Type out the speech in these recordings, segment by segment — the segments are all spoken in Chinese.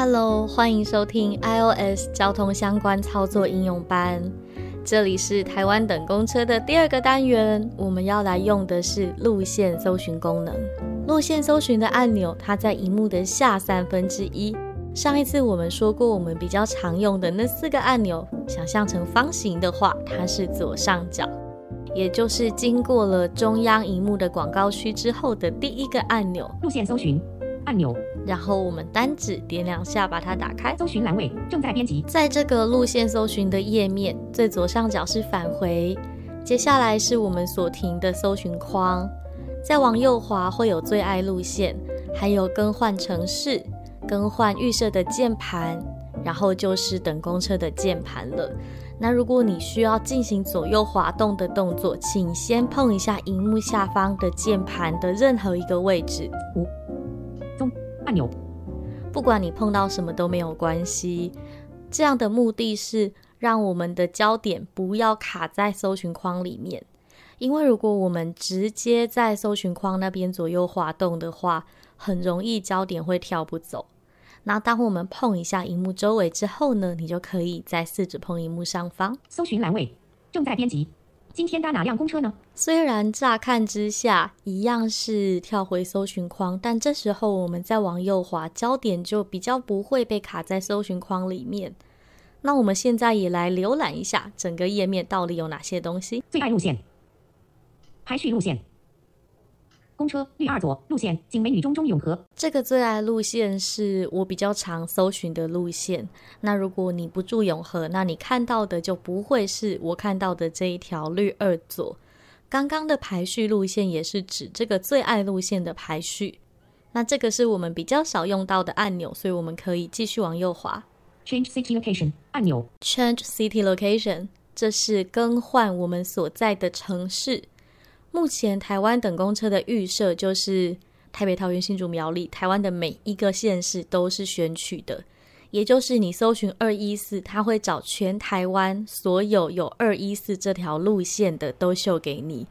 Hello，欢迎收听 iOS 交通相关操作应用班。这里是台湾等公车的第二个单元，我们要来用的是路线搜寻功能。路线搜寻的按钮，它在荧幕的下三分之一。上一次我们说过，我们比较常用的那四个按钮，想象成方形的话，它是左上角，也就是经过了中央荧幕的广告区之后的第一个按钮——路线搜寻按钮。然后我们单指点两下，把它打开。搜寻栏位正在编辑。在这个路线搜寻的页面，最左上角是返回，接下来是我们所停的搜寻框。再往右滑会有最爱路线，还有更换城市、更换预设的键盘，然后就是等公车的键盘了。那如果你需要进行左右滑动的动作，请先碰一下荧幕下方的键盘的任何一个位置。五。按钮，不管你碰到什么都没有关系。这样的目的是让我们的焦点不要卡在搜寻框里面，因为如果我们直接在搜寻框那边左右滑动的话，很容易焦点会跳不走。那当我们碰一下荧幕周围之后呢，你就可以再试着碰荧幕上方。搜寻栏位正在编辑。今天搭哪辆公车呢？虽然乍看之下一样是跳回搜寻框，但这时候我们再往右滑，焦点就比较不会被卡在搜寻框里面。那我们现在也来浏览一下整个页面到底有哪些东西。最爱路线，排序路线。公车绿二左路线，景美女中中永和。这个最爱路线是我比较常搜寻的路线。那如果你不住永和，那你看到的就不会是我看到的这一条绿二左。刚刚的排序路线也是指这个最爱路线的排序。那这个是我们比较少用到的按钮，所以我们可以继续往右滑。Change city location 按钮。Change city location，这是更换我们所在的城市。目前台湾等公车的预设就是台北、桃园、新竹、苗栗，台湾的每一个县市都是选取的，也就是你搜寻二一四，它会找全台湾所有有二一四这条路线的都秀给你。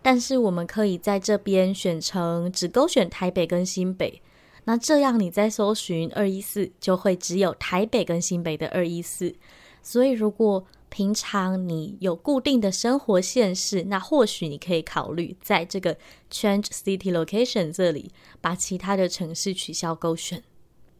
但是我们可以在这边选成只勾选台北跟新北，那这样你在搜寻二一四就会只有台北跟新北的二一四。所以如果平常你有固定的生活县市，那或许你可以考虑在这个 Change City Location 这里把其他的城市取消勾选。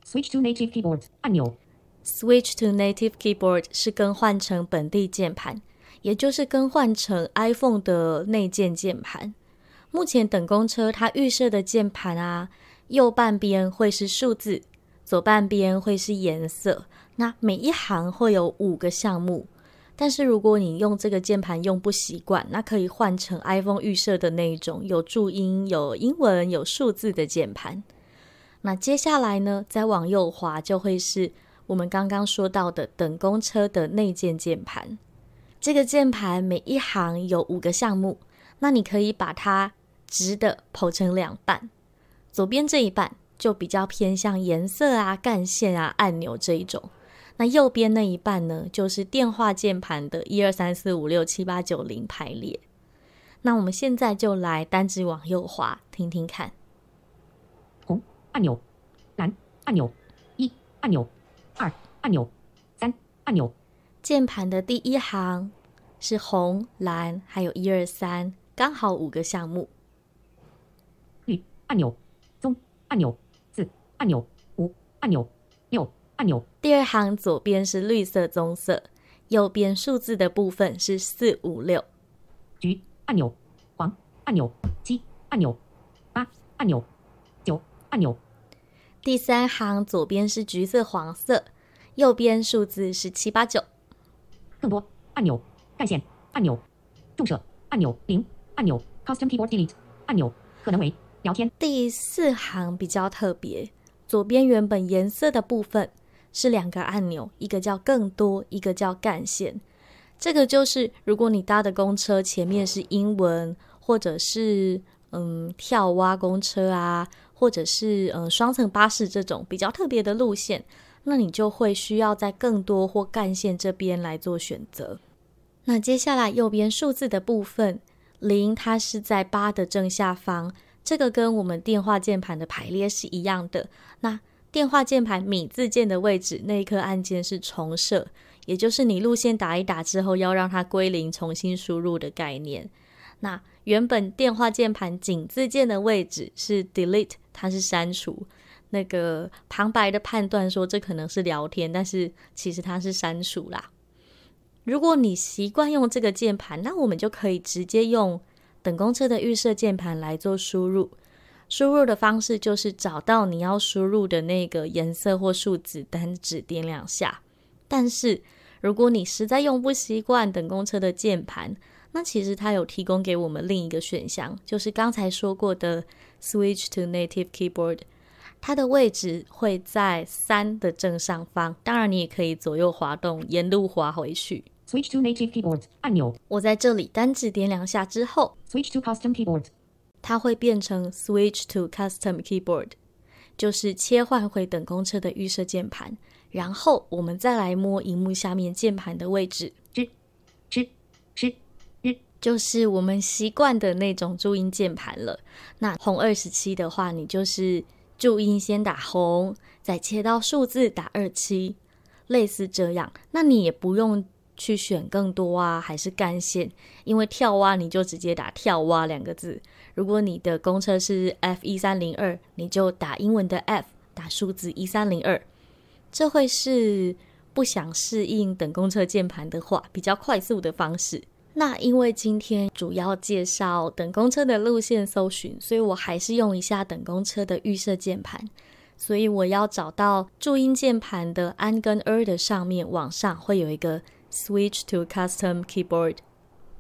Switch to Native Keyboard 按钮。Switch to Native Keyboard 是更换成本地键盘，也就是更换成 iPhone 的内建键盘。目前等公车它预设的键盘啊，右半边会是数字，左半边会是颜色。那每一行会有五个项目。但是如果你用这个键盘用不习惯，那可以换成 iPhone 预设的那一种有注音、有英文、有数字的键盘。那接下来呢，再往右滑就会是我们刚刚说到的等公车的内建键盘。这个键盘每一行有五个项目，那你可以把它直的剖成两半，左边这一半就比较偏向颜色啊、干线啊、按钮这一种。那右边那一半呢，就是电话键盘的一二三四五六七八九零排列。那我们现在就来单指往右滑，听听看。红按钮，蓝按钮，一按钮，二按钮，三按钮。键盘的第一行是红、蓝，还有一二三，刚好五个项目。绿按钮，棕按钮，四按钮，五按钮，六。按钮。第二行左边是绿色棕色，右边数字的部分是四五六。橘按钮，黄按钮，七按钮，八按钮，九按钮。第三行左边是橘色黄色，右边数字是七八九。更多按钮，干线。按钮，重设按钮。零按钮，Custom Keyboard Delete 按钮，可能为聊天，第四行比较特别，左边原本颜色的部分是两个按钮，一个叫更多，一个叫干线。这个就是如果你搭的公车前面是英文，或者是嗯跳蛙公车啊，或者是嗯双层巴士这种比较特别的路线，那你就会需要在更多或干线这边来做选择。那接下来右边数字的部分，零它是在八的正下方，这个跟我们电话键盘的排列是一样的。那电话键盘米字键的位置那一颗按键是重设，也就是你路线打一打之后要让它归零，重新输入的概念。那原本电话键盘井字键的位置是 delete，它是删除。那个旁白的判断说这可能是聊天，但是其实它是删除啦。如果你习惯用这个键盘，那我们就可以直接用等公车的预设键盘来做输入。输入的方式就是找到你要输入的那个颜色或数字，单指点两下。但是如果你实在用不习惯等公车的键盘，那其实它有提供给我们另一个选项，就是刚才说过的 Switch to Native Keyboard，它的位置会在三的正上方。当然，你也可以左右滑动，沿路滑回去。Switch to Native Keyboard 按钮。我在这里单指点两下之后，Switch to Custom Keyboard，它会变成 Switch to Custom Keyboard，就是切换回等公车的预设键盘。然后我们再来摸荧幕下面键盘的位置。就是我们习惯的那种注音键盘了。那红二十七的话，你就是注音先打红，再切到数字打二七，类似这样。那你也不用去选更多啊，还是干线，因为跳蛙你就直接打跳蛙两个字。如果你的公车是 F 一三零二，你就打英文的 F，打数字一三零二。这会是不想适应等公车键盘的话，比较快速的方式。那因为今天主要介绍等公车的路线搜寻，所以我还是用一下等公车的预设键盘。所以我要找到注音键盘的安跟 er 的上面往上会有一个 Switch to Custom Keyboard。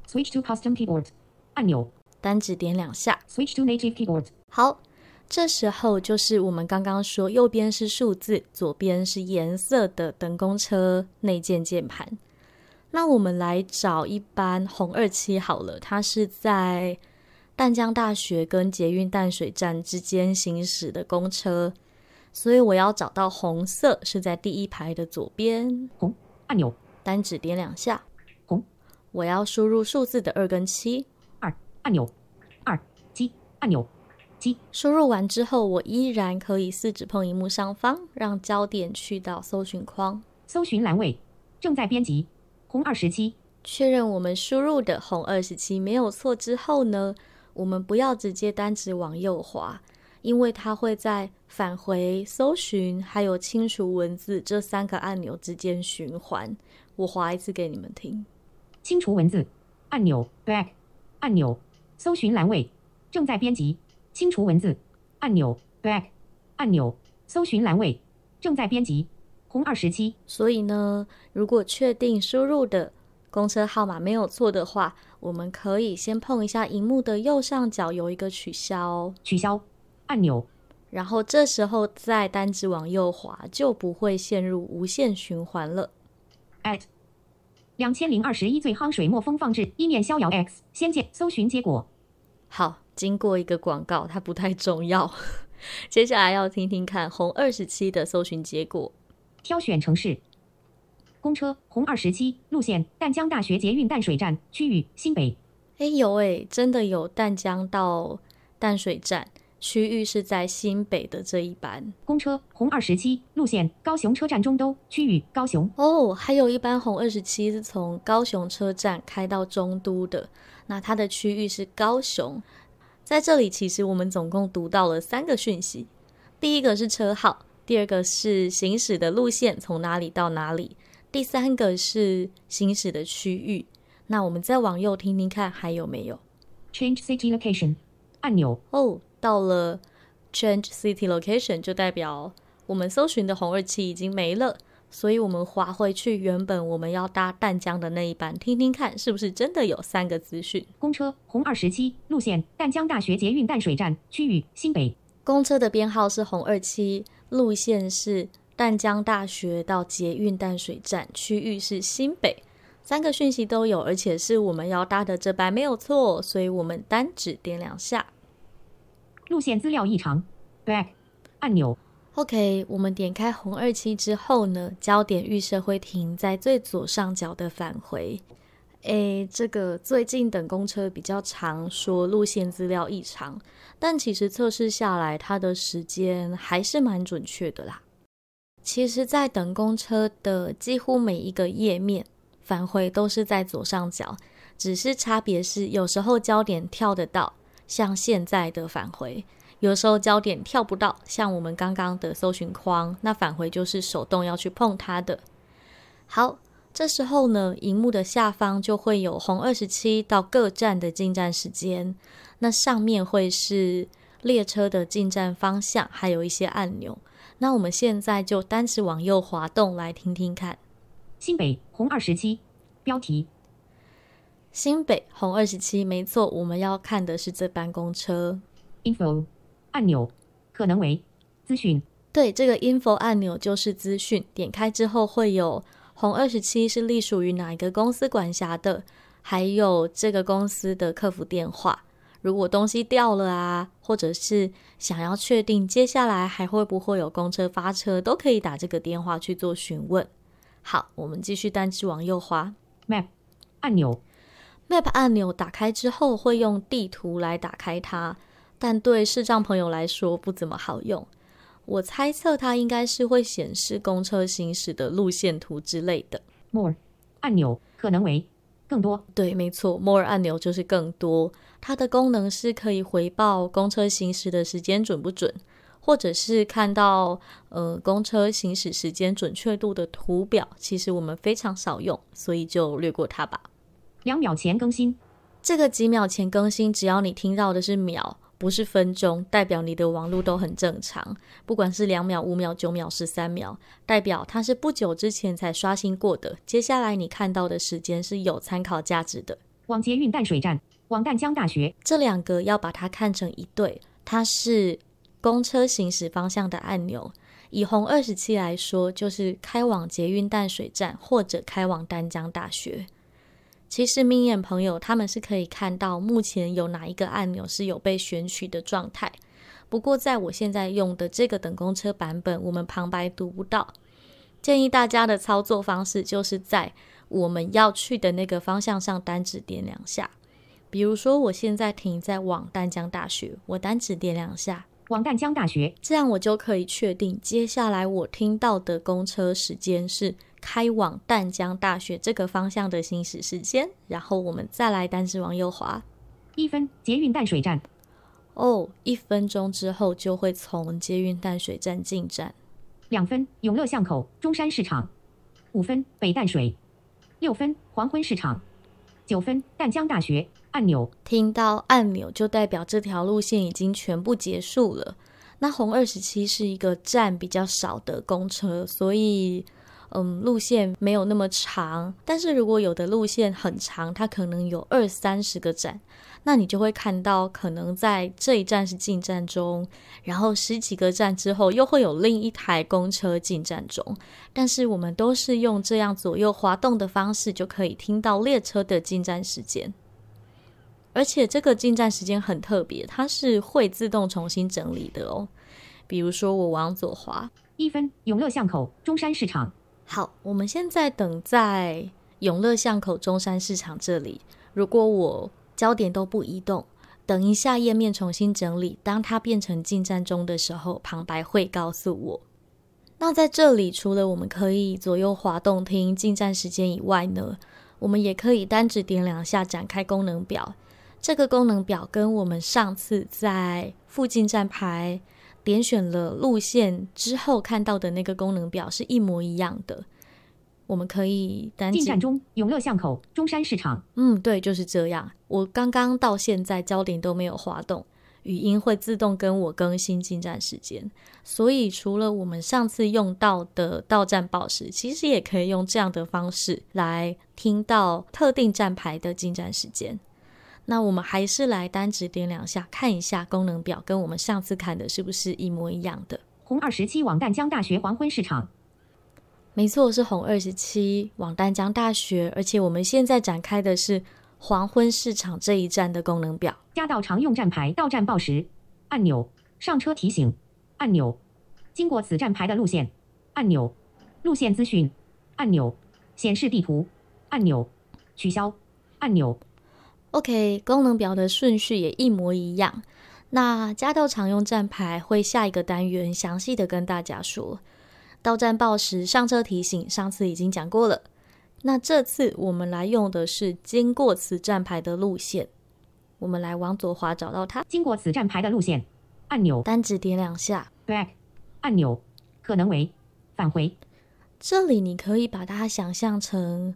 Switch to Custom Keyboard 按钮，单指点两下。Switch to Native Keyboard。好，这时候就是我们刚刚说右边是数字，左边是颜色的等公车内建键盘。那我们来找一班红二七好了，它是在淡江大学跟捷运淡水站之间行驶的公车，所以我要找到红色是在第一排的左边。红按钮，单指点两下。红，我要输入数字的二跟七。二按钮，二七按钮，七。输入完之后，我依然可以四指碰荧幕上方，让焦点去到搜寻框，搜寻栏位正在编辑。红二十七，确认我们输入的红二十七没有错之后呢，我们不要直接单指往右滑，因为它会在返回、搜寻还有清除文字这三个按钮之间循环。我划一次给你们听：清除文字按钮，Back 按钮，搜寻栏位正在编辑，清除文字按钮，Back 按钮，搜寻栏位正在编辑。红二十七，所以呢，如果确定输入的公车号码没有错的话，我们可以先碰一下荧幕的右上角有一个取消取消按钮，然后这时候再单指往右滑，就不会陷入无限循环了。at 两千零二十一最夯水墨风放置一面逍遥 X 先见搜寻结果。好，经过一个广告，它不太重要。接下来要听听看红二十七的搜寻结果。挑选城市，公车红二十七路线，淡江大学捷运淡水站区域新北。哎有哎，真的有淡江到淡水站区域是在新北的这一班公车红二十七路线，高雄车站中都区域高雄。哦，还有一班红二十七是从高雄车站开到中都的，那它的区域是高雄。在这里，其实我们总共读到了三个讯息，第一个是车号。第二个是行驶的路线从哪里到哪里，第三个是行驶的区域。那我们再往右听听看还有没有？Change city location 按钮哦，到了 Change city location 就代表我们搜寻的红二七已经没了。所以我们划回去原本我们要搭淡江的那一班，听听看是不是真的有三个资讯。公车红二十七路线，淡江大学捷运淡水站区域新北。公车的编号是红二七，路线是淡江大学到捷运淡水站，区域是新北。三个讯息都有，而且是我们要搭的这班没有错，所以我们单指点两下。路线资料异常，back 按钮。OK，我们点开红二七之后呢，焦点预设会停在最左上角的返回。诶，这个最近等公车比较长，说路线资料异常，但其实测试下来，它的时间还是蛮准确的啦。其实，在等公车的几乎每一个页面。返回都是在左上角，只是差别是有时候焦点跳得到，像现在的返回；有时候焦点跳不到，像我们刚刚的搜寻框，那返回就是手动要去碰它的。好，这时候呢，荧幕的下方就会有红二十七到各站的进站时间，那上面会是列车的进站方向，还有一些按钮。那我们现在就单指往右滑动来听听看。新北红二十七，标题。新北红二十七，没错，我们要看的是这班公车。Info 按钮可能为资讯。对，这个 Info 按钮就是资讯。点开之后会有红二十七是隶属于哪一个公司管辖的，还有这个公司的客服电话。如果东西掉了啊，或者是想要确定接下来还会不会有公车发车，都可以打这个电话去做询问。好，我们继续单指往右滑。Map 按钮，Map 按钮打开之后会用地图来打开它，但对视障朋友来说不怎么好用。我猜测它应该是会显示公车行驶的路线图之类的。More 按钮可能为更多。对，没错，More 按钮就是更多。它的功能是可以回报公车行驶的时间准不准。或者是看到呃公车行驶时间准确度的图表，其实我们非常少用，所以就略过它吧。两秒前更新，这个几秒前更新，只要你听到的是秒，不是分钟，代表你的网络都很正常。不管是两秒、五秒、九秒、十三秒，代表它是不久之前才刷新过的。接下来你看到的时间是有参考价值的。往捷运淡水站，往淡江大学，这两个要把它看成一对，它是。公车行驶方向的按钮，以红二十七来说，就是开往捷运淡水站或者开往丹江大学。其实明眼朋友他们是可以看到目前有哪一个按钮是有被选取的状态。不过在我现在用的这个等公车版本，我们旁白读不到。建议大家的操作方式就是在我们要去的那个方向上单指点两下。比如说我现在停在往淡江大学，我单指点两下。往淡江大学，这样我就可以确定接下来我听到的公车时间是开往淡江大学这个方向的行驶时间。然后我们再来单指往右滑，一分捷运淡水站。哦，一分钟之后就会从捷运淡水站进站。两分永乐巷口中山市场。五分北淡水。六分黄昏市场。九分淡江大学。按钮，听到按钮就代表这条路线已经全部结束了。那红二十七是一个站比较少的公车，所以嗯，路线没有那么长。但是如果有的路线很长，它可能有二三十个站，那你就会看到可能在这一站是进站中，然后十几个站之后又会有另一台公车进站中。但是我们都是用这样左右滑动的方式，就可以听到列车的进站时间。而且这个进站时间很特别，它是会自动重新整理的哦。比如说我往左滑，一分永乐巷口中山市场。好，我们现在等在永乐巷口中山市场这里。如果我焦点都不移动，等一下页面重新整理，当它变成进站中的时候，旁白会告诉我。那在这里，除了我们可以左右滑动听进站时间以外呢，我们也可以单指点两下展开功能表。这个功能表跟我们上次在附近站牌点选了路线之后看到的那个功能表是一模一样的。我们可以单进站中永乐巷口中山市场。嗯，对，就是这样。我刚刚到现在焦点都没有滑动，语音会自动跟我更新进站时间。所以除了我们上次用到的到站报时，其实也可以用这样的方式来听到特定站牌的进站时间。那我们还是来单指点两下，看一下功能表跟我们上次看的是不是一模一样的。红二十七往淡江大学黄昏市场，没错，是红二十七往淡江大学，而且我们现在展开的是黄昏市场这一站的功能表。加到常用站牌到站报时按钮，上车提醒按钮，经过此站牌的路线按钮，路线资讯按钮，显示地图按钮，取消按钮。OK，功能表的顺序也一模一样。那加到常用站牌会下一个单元详细的跟大家说。到站报时上车提醒，上次已经讲过了。那这次我们来用的是经过此站牌的路线。我们来往左滑找到它，经过此站牌的路线按钮，单指点两下，back 按钮，可能为返回。这里你可以把它想象成。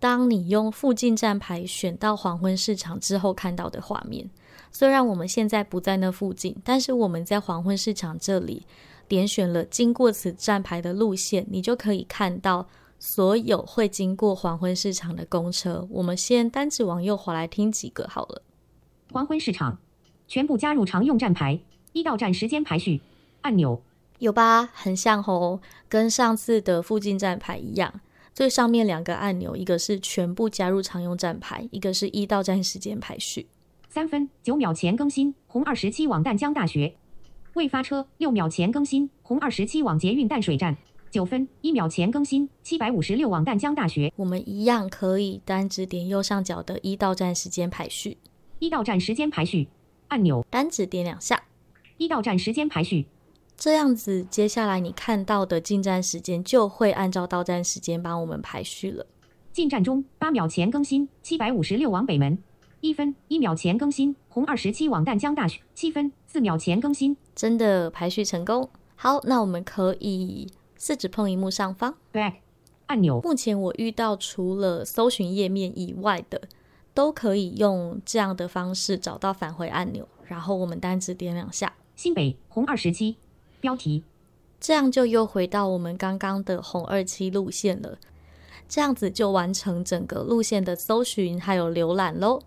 当你用附近站牌选到黄昏市场之后看到的画面，虽然我们现在不在那附近，但是我们在黄昏市场这里点选了经过此站牌的路线，你就可以看到所有会经过黄昏市场的公车。我们先单指往右滑来听几个好了。黄昏市场全部加入常用站牌，一到站时间排序按钮，有吧？很像哦，跟上次的附近站牌一样。最上面两个按钮，一个是全部加入常用站牌，一个是一到站时间排序。三分九秒前更新，红二十七往淡江大学未发车。六秒前更新，红二十七往捷运淡水站。九分一秒前更新，七百五十六往淡江大学。我们一样可以单指点右上角的一到站时间排序。一到站时间排序按钮，单指点两下。一到站时间排序。这样子，接下来你看到的进站时间就会按照到站时间帮我们排序了。进站中，八秒前更新，七百五十六往北门。一分一秒前更新，红二十七往淡江大学。七分四秒前更新，真的排序成功。好，那我们可以四指碰荧幕上方 back 按钮。目前我遇到除了搜寻页面以外的，都可以用这样的方式找到返回按钮。然后我们单指点两下，新北红二十七。标题，这样就又回到我们刚刚的红二七路线了。这样子就完成整个路线的搜寻还有浏览喽。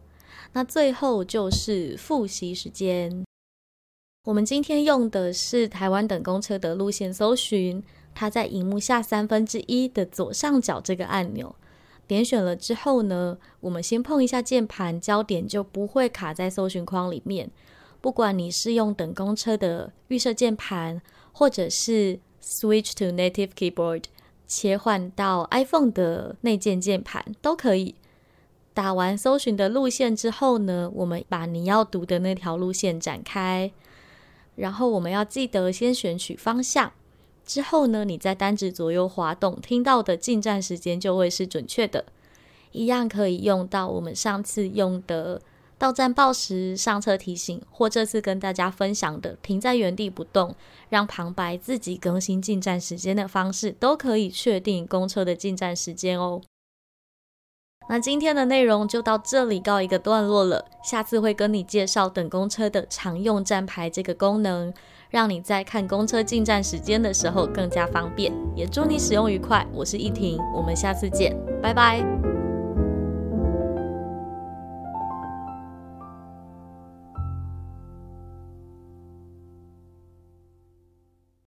那最后就是复习时间。我们今天用的是台湾等公车的路线搜寻，它在荧幕下三分之一的左上角这个按钮，点选了之后呢，我们先碰一下键盘，焦点就不会卡在搜寻框里面。不管你是用等公车的预设键盘，或者是 switch to native keyboard 切换到 iPhone 的内建键盘都可以。打完搜寻的路线之后呢，我们把你要读的那条路线展开，然后我们要记得先选取方向。之后呢，你在单指左右滑动，听到的进站时间就会是准确的，一样可以用到我们上次用的。到站报时上车提醒，或这次跟大家分享的停在原地不动，让旁白自己更新进站时间的方式，都可以确定公车的进站时间哦。那今天的内容就到这里告一个段落了，下次会跟你介绍等公车的常用站牌这个功能，让你在看公车进站时间的时候更加方便。也祝你使用愉快，我是依婷，我们下次见，拜拜。